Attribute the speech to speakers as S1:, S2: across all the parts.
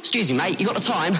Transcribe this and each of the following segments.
S1: Excuse me, mate, you got the time?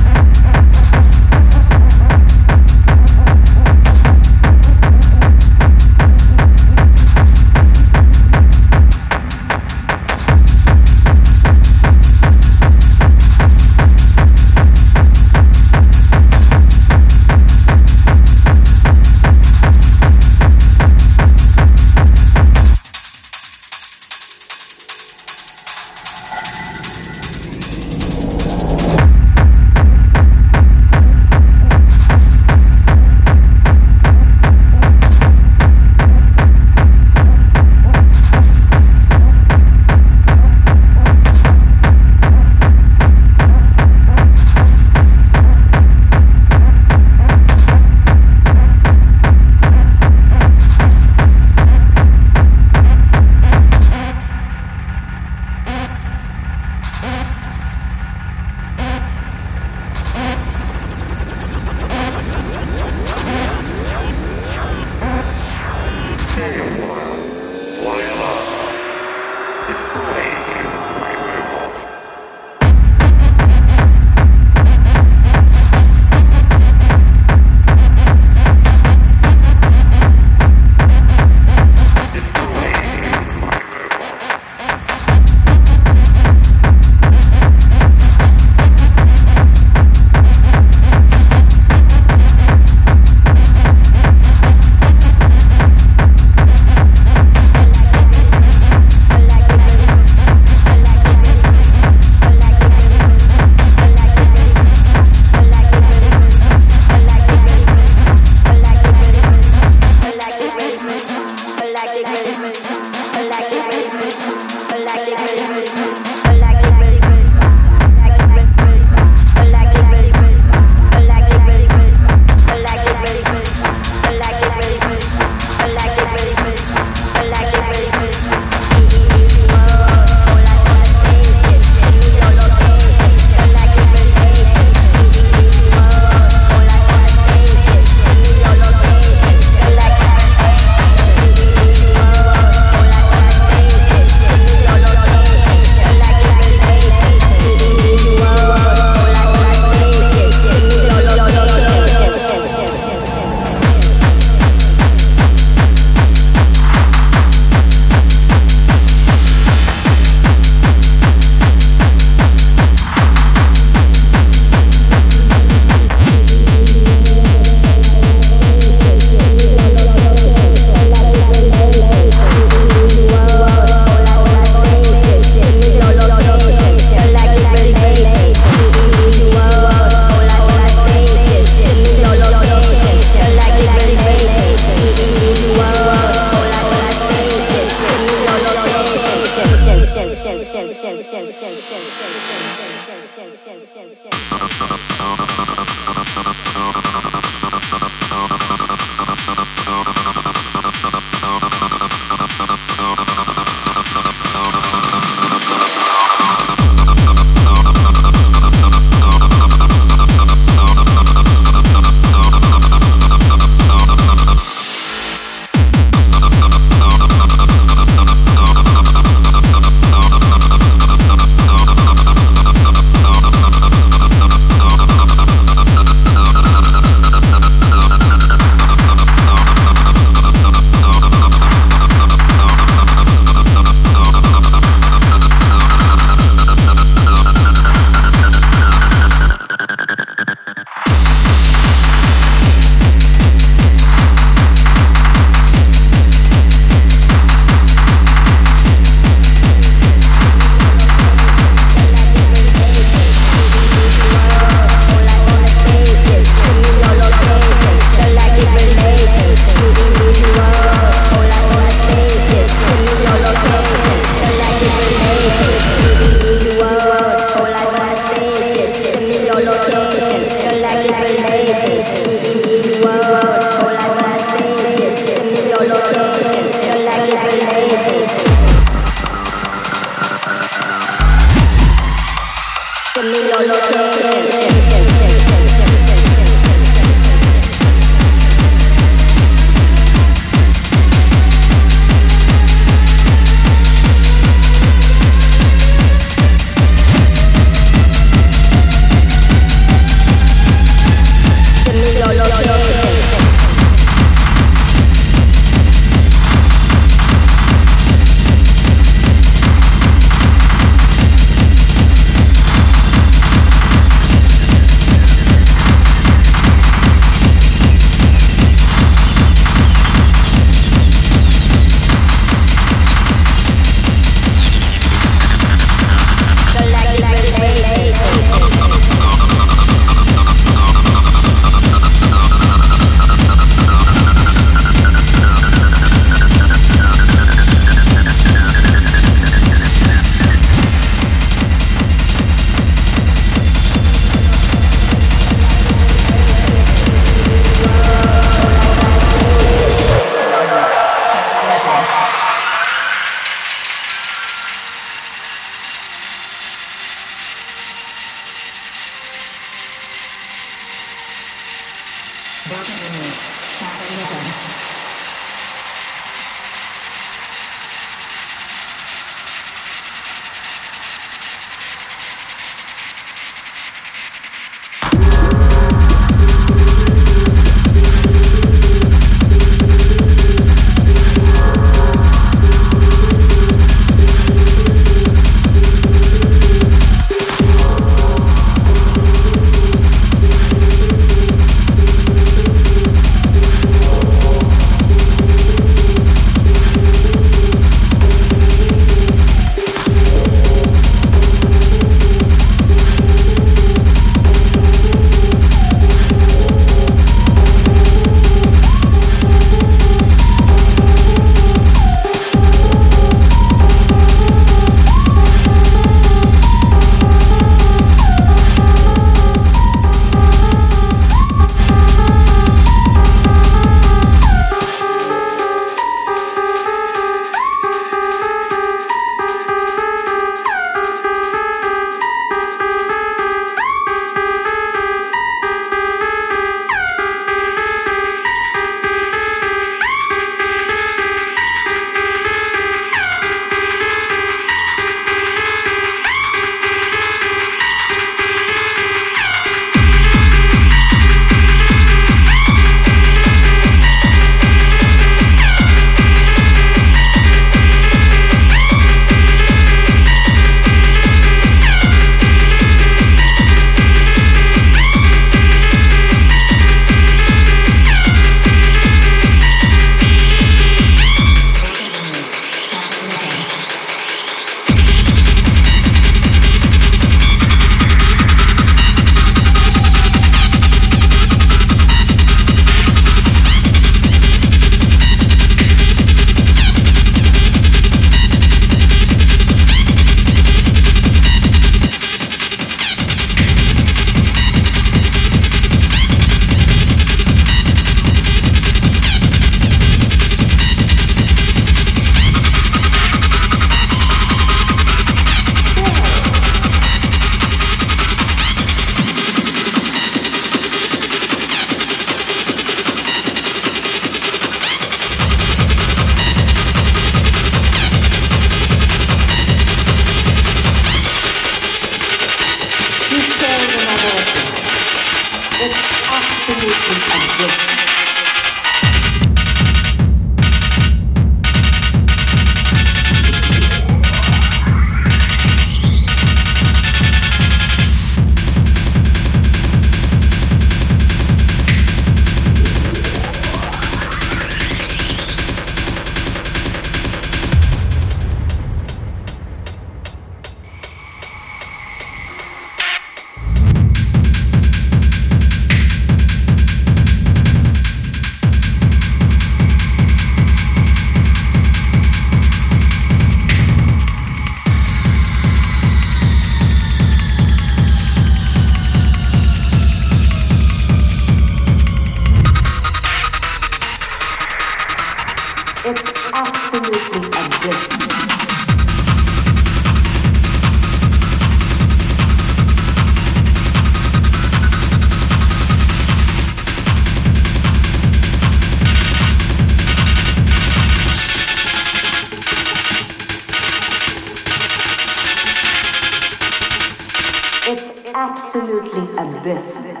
S2: absolutely abysmal.